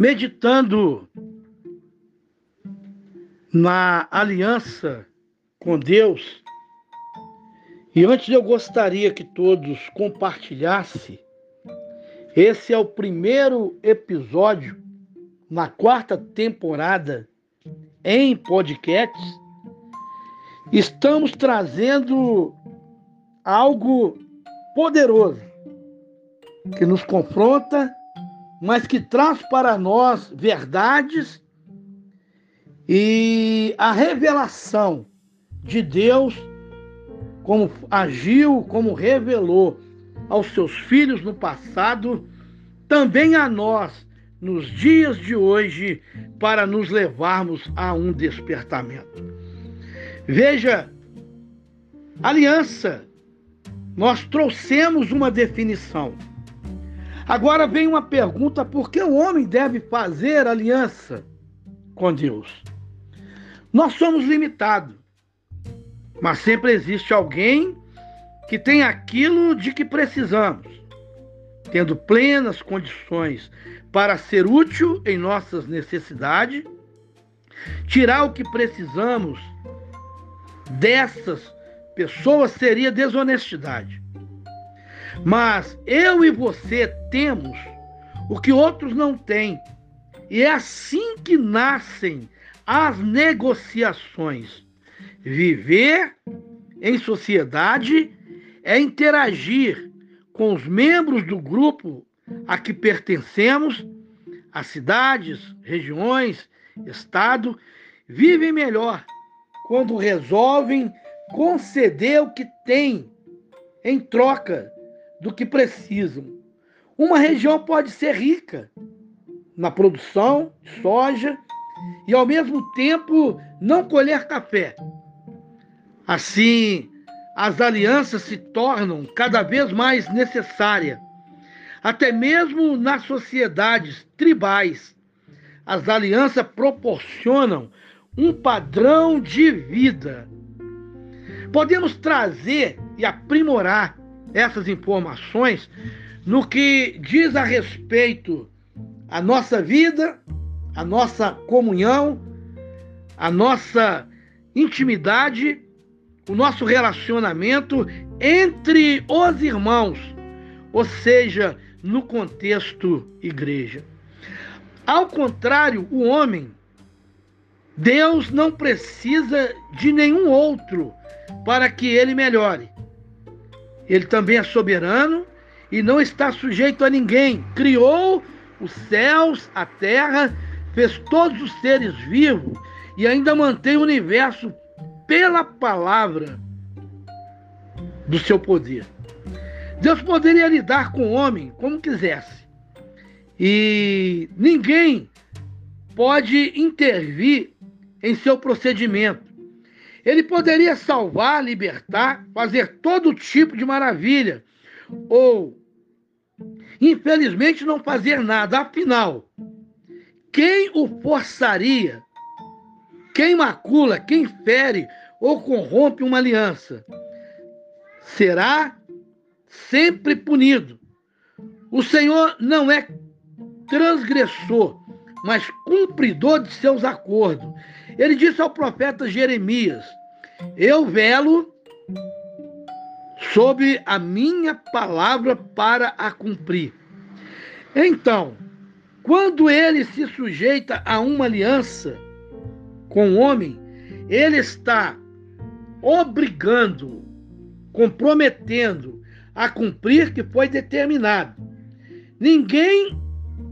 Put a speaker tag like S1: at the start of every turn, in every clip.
S1: meditando na aliança com Deus. E antes eu gostaria que todos compartilhassem. Esse é o primeiro episódio na quarta temporada em podcasts. Estamos trazendo algo poderoso que nos confronta, mas que traz para nós verdades e a revelação de Deus, como agiu, como revelou aos seus filhos no passado, também a nós nos dias de hoje, para nos levarmos a um despertamento. Veja, aliança, nós trouxemos uma definição. Agora vem uma pergunta: por que o homem deve fazer aliança com Deus? Nós somos limitados, mas sempre existe alguém que tem aquilo de que precisamos, tendo plenas condições para ser útil em nossas necessidades, tirar o que precisamos dessas pessoas seria desonestidade. Mas eu e você temos o que outros não têm. E é assim que nascem as negociações. Viver em sociedade é interagir com os membros do grupo a que pertencemos, as cidades, regiões, estado, vivem melhor quando resolvem conceder o que têm em troca do que precisam. Uma região pode ser rica na produção de soja e, ao mesmo tempo, não colher café. Assim, as alianças se tornam cada vez mais necessárias, até mesmo nas sociedades tribais. As alianças proporcionam um padrão de vida. Podemos trazer e aprimorar essas informações no que diz a respeito à nossa vida, à nossa comunhão, à nossa intimidade, o nosso relacionamento entre os irmãos, ou seja, no contexto igreja. Ao contrário, o homem, Deus não precisa de nenhum outro para que ele melhore. Ele também é soberano e não está sujeito a ninguém. Criou os céus, a terra, fez todos os seres vivos e ainda mantém o universo pela palavra do seu poder. Deus poderia lidar com o homem como quisesse. E ninguém pode intervir em seu procedimento. Ele poderia salvar, libertar, fazer todo tipo de maravilha, ou, infelizmente, não fazer nada. Afinal, quem o forçaria? Quem macula, quem fere ou corrompe uma aliança será sempre punido. O Senhor não é transgressor, mas cumpridor de seus acordos. Ele disse ao profeta Jeremias: Eu velo sobre a minha palavra para a cumprir. Então, quando ele se sujeita a uma aliança com o homem, ele está obrigando, comprometendo a cumprir que foi determinado. Ninguém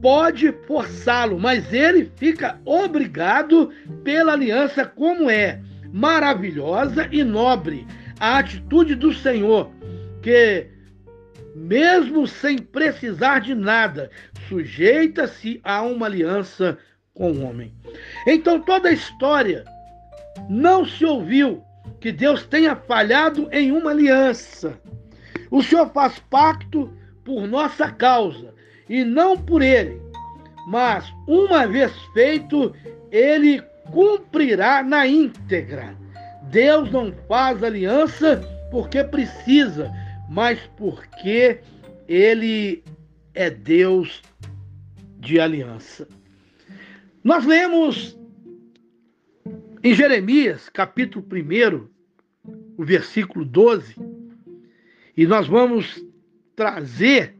S1: pode forçá-lo, mas ele fica obrigado pela aliança, como é maravilhosa e nobre a atitude do Senhor, que, mesmo sem precisar de nada, sujeita-se a uma aliança com o homem. Então, toda a história não se ouviu que Deus tenha falhado em uma aliança. O Senhor faz pacto por nossa causa e não por ele. Mas, uma vez feito, ele cumprirá na íntegra. Deus não faz aliança porque precisa, mas porque ele é Deus de aliança. Nós lemos em Jeremias, capítulo 1, o versículo 12, e nós vamos trazer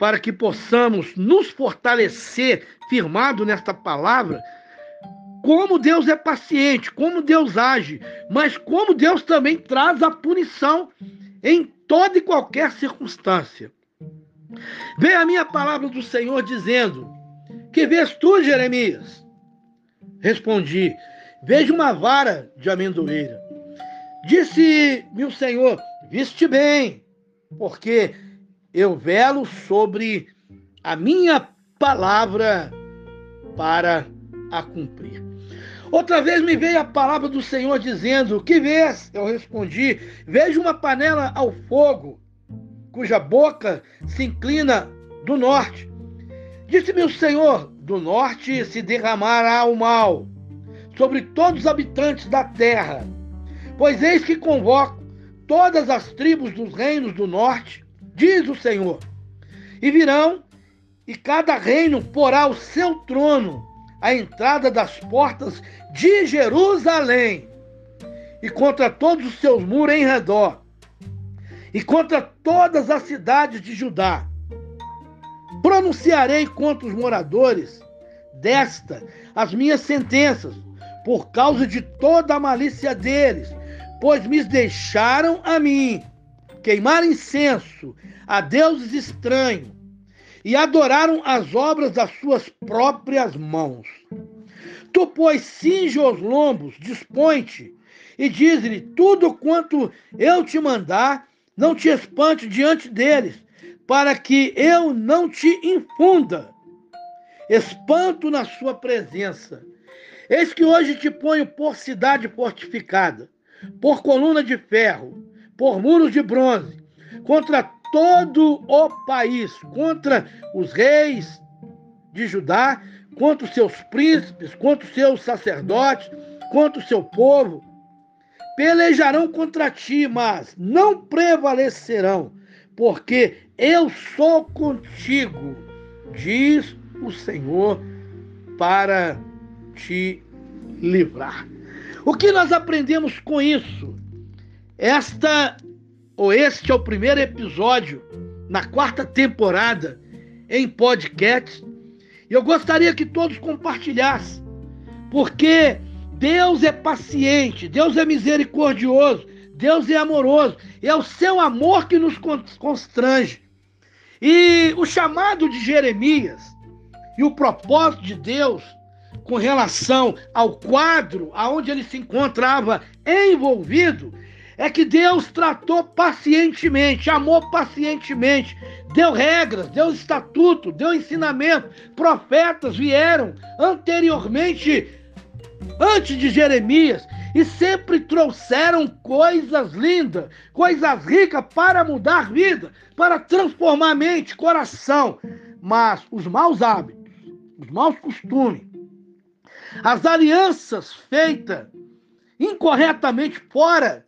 S1: para que possamos nos fortalecer firmado nesta palavra, como Deus é paciente, como Deus age, mas como Deus também traz a punição em toda e qualquer circunstância. Vem a minha palavra do Senhor dizendo: Que vês tu, Jeremias? Respondi: Vejo uma vara de amendoeira. Disse-me o Senhor: Viste bem, porque eu velo sobre a minha palavra para a cumprir. Outra vez me veio a palavra do Senhor dizendo: Que vês? Eu respondi: Vejo uma panela ao fogo, cuja boca se inclina do norte. Disse-me o Senhor: Do norte se derramará o mal sobre todos os habitantes da terra. Pois eis que convoco todas as tribos dos reinos do norte diz o Senhor. E virão, e cada reino porá o seu trono à entrada das portas de Jerusalém, e contra todos os seus muros em redor, e contra todas as cidades de Judá. Pronunciarei contra os moradores desta as minhas sentenças, por causa de toda a malícia deles, pois me deixaram a mim queimar incenso a deuses estranhos e adoraram as obras das suas próprias mãos. Tu, pois, cinge os lombos, dispõe-te e diz-lhe tudo quanto eu te mandar, não te espante diante deles, para que eu não te infunda espanto na sua presença. Eis que hoje te ponho por cidade fortificada, por coluna de ferro, por muros de bronze, contra todo o país, contra os reis de Judá, contra os seus príncipes, contra os seus sacerdotes, contra o seu povo. Pelejarão contra ti, mas não prevalecerão, porque eu sou contigo, diz o Senhor, para te livrar. O que nós aprendemos com isso? Esta ou este é o primeiro episódio na quarta temporada em podcast. E eu gostaria que todos compartilhassem, porque Deus é paciente, Deus é misericordioso, Deus é amoroso. É o seu amor que nos constrange. E o chamado de Jeremias e o propósito de Deus com relação ao quadro aonde ele se encontrava envolvido é que Deus tratou pacientemente, amou pacientemente, deu regras, deu estatuto, deu ensinamento. Profetas vieram anteriormente, antes de Jeremias, e sempre trouxeram coisas lindas, coisas ricas para mudar vida, para transformar mente, coração. Mas os maus hábitos, os maus costumes, as alianças feitas incorretamente fora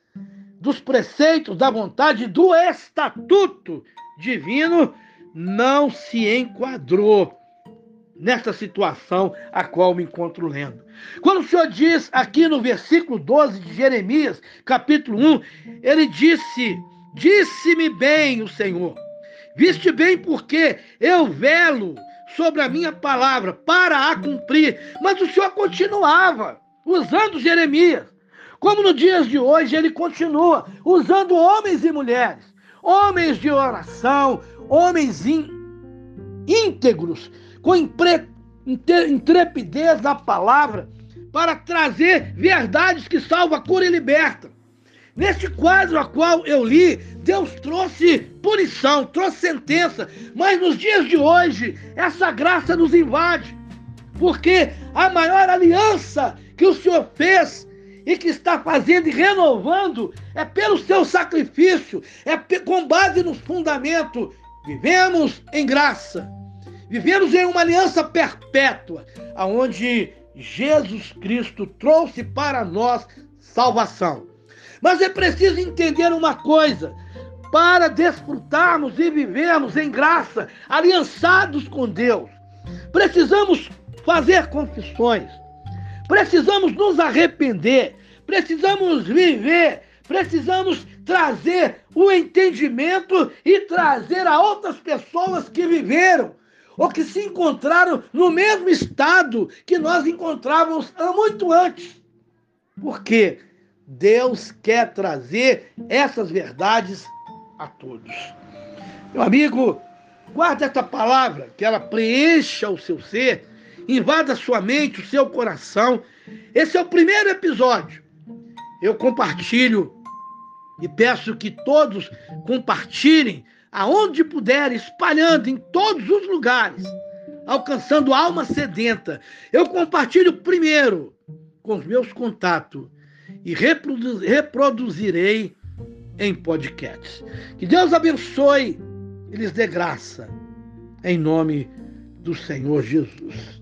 S1: dos preceitos, da vontade, do estatuto divino, não se enquadrou nessa situação a qual me encontro lendo. Quando o Senhor diz aqui no versículo 12 de Jeremias, capítulo 1, ele disse: Disse-me bem o Senhor, viste bem porque eu velo sobre a minha palavra para a cumprir. Mas o Senhor continuava usando Jeremias como nos dias de hoje, ele continua usando homens e mulheres, homens de oração, homens íntegros, com intrepidez da palavra, para trazer verdades que salvam, cura e libertam. Neste quadro a qual eu li, Deus trouxe punição, trouxe sentença, mas nos dias de hoje, essa graça nos invade, porque a maior aliança que o Senhor fez e que está fazendo e renovando é pelo seu sacrifício, é com base nos fundamentos. Vivemos em graça, vivemos em uma aliança perpétua, aonde Jesus Cristo trouxe para nós salvação. Mas é preciso entender uma coisa: para desfrutarmos e vivermos em graça, aliançados com Deus, precisamos fazer confissões, precisamos nos arrepender, precisamos viver, precisamos trazer o entendimento e trazer a outras pessoas que viveram ou que se encontraram no mesmo estado que nós encontrávamos muito antes. Porque Deus quer trazer essas verdades a todos. Meu amigo, guarda esta palavra, que ela preencha o seu ser, invada sua mente, o seu coração. Esse é o primeiro episódio. Eu compartilho e peço que todos compartilhem aonde puder, espalhando em todos os lugares, alcançando alma sedenta. Eu compartilho primeiro com os meus contatos e reproduzirei em podcasts. Que Deus abençoe e lhes dê graça, em nome do Senhor Jesus.